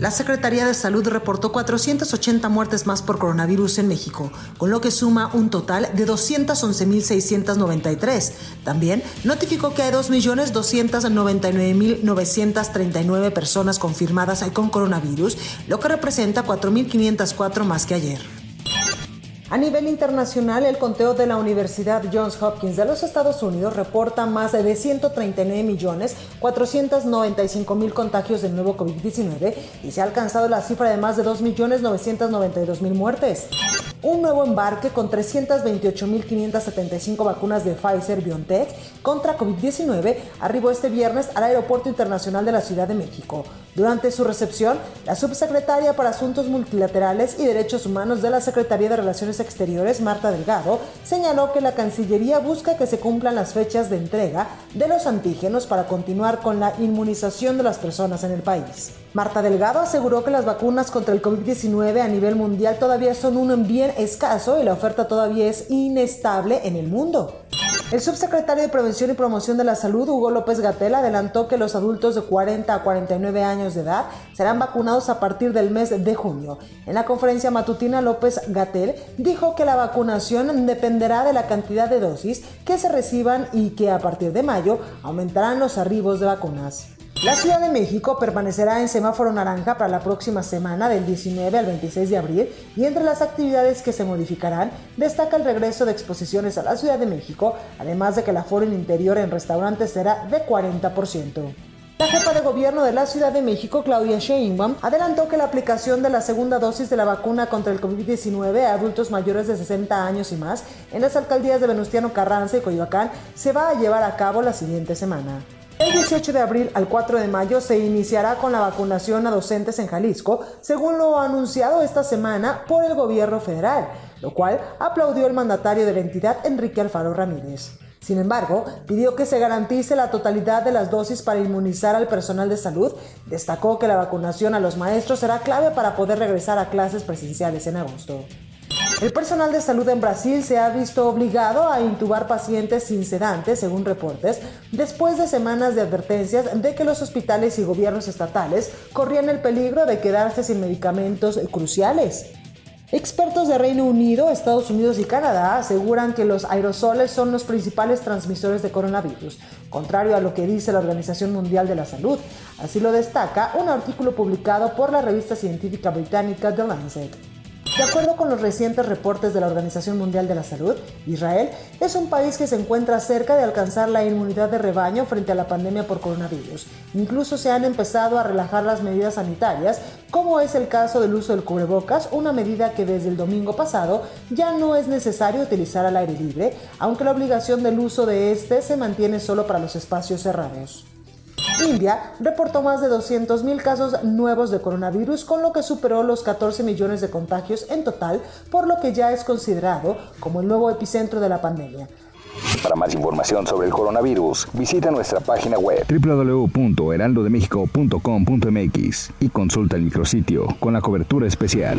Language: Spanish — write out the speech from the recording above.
La Secretaría de Salud reportó 480 muertes más por coronavirus en México, con lo que suma un total de 211.693. También notificó que hay 2.299.939 personas confirmadas con coronavirus, lo que representa 4.504 más que ayer. A nivel internacional, el conteo de la Universidad Johns Hopkins de los Estados Unidos reporta más de 139 millones 495 mil contagios del nuevo COVID-19 y se ha alcanzado la cifra de más de 2 millones 992 mil muertes. Un nuevo embarque con 328.575 vacunas de Pfizer BioNTech contra COVID-19 arribó este viernes al Aeropuerto Internacional de la Ciudad de México. Durante su recepción, la subsecretaria para Asuntos Multilaterales y Derechos Humanos de la Secretaría de Relaciones Exteriores, Marta Delgado, señaló que la Cancillería busca que se cumplan las fechas de entrega de los antígenos para continuar con la inmunización de las personas en el país. Marta Delgado aseguró que las vacunas contra el COVID-19 a nivel mundial todavía son un bien escaso y la oferta todavía es inestable en el mundo. El subsecretario de Prevención y Promoción de la Salud, Hugo López Gatel, adelantó que los adultos de 40 a 49 años de edad serán vacunados a partir del mes de junio. En la conferencia matutina, López Gatel dijo que la vacunación dependerá de la cantidad de dosis que se reciban y que a partir de mayo aumentarán los arribos de vacunas. La Ciudad de México permanecerá en semáforo naranja para la próxima semana del 19 al 26 de abril y entre las actividades que se modificarán destaca el regreso de exposiciones a la Ciudad de México, además de que el aforo en interior en restaurantes será de 40%. La jefa de gobierno de la Ciudad de México, Claudia Sheinbaum, adelantó que la aplicación de la segunda dosis de la vacuna contra el COVID-19 a adultos mayores de 60 años y más en las alcaldías de Venustiano Carranza y Coyoacán se va a llevar a cabo la siguiente semana. El 18 de abril al 4 de mayo se iniciará con la vacunación a docentes en Jalisco, según lo anunciado esta semana por el gobierno federal, lo cual aplaudió el mandatario de la entidad, Enrique Alfaro Ramírez. Sin embargo, pidió que se garantice la totalidad de las dosis para inmunizar al personal de salud. Destacó que la vacunación a los maestros será clave para poder regresar a clases presenciales en agosto. El personal de salud en Brasil se ha visto obligado a intubar pacientes sin sedantes, según reportes, después de semanas de advertencias de que los hospitales y gobiernos estatales corrían el peligro de quedarse sin medicamentos cruciales. Expertos de Reino Unido, Estados Unidos y Canadá aseguran que los aerosoles son los principales transmisores de coronavirus, contrario a lo que dice la Organización Mundial de la Salud. Así lo destaca un artículo publicado por la revista científica británica The Lancet. De acuerdo con los recientes reportes de la Organización Mundial de la Salud, Israel es un país que se encuentra cerca de alcanzar la inmunidad de rebaño frente a la pandemia por coronavirus. Incluso se han empezado a relajar las medidas sanitarias, como es el caso del uso del cubrebocas, una medida que desde el domingo pasado ya no es necesario utilizar al aire libre, aunque la obligación del uso de este se mantiene solo para los espacios cerrados. India reportó más de 200.000 casos nuevos de coronavirus, con lo que superó los 14 millones de contagios en total, por lo que ya es considerado como el nuevo epicentro de la pandemia. Para más información sobre el coronavirus, visita nuestra página web www.heraldodemexico.com.mx y consulta el micrositio con la cobertura especial.